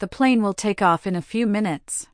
The plane will take off in a few minutes.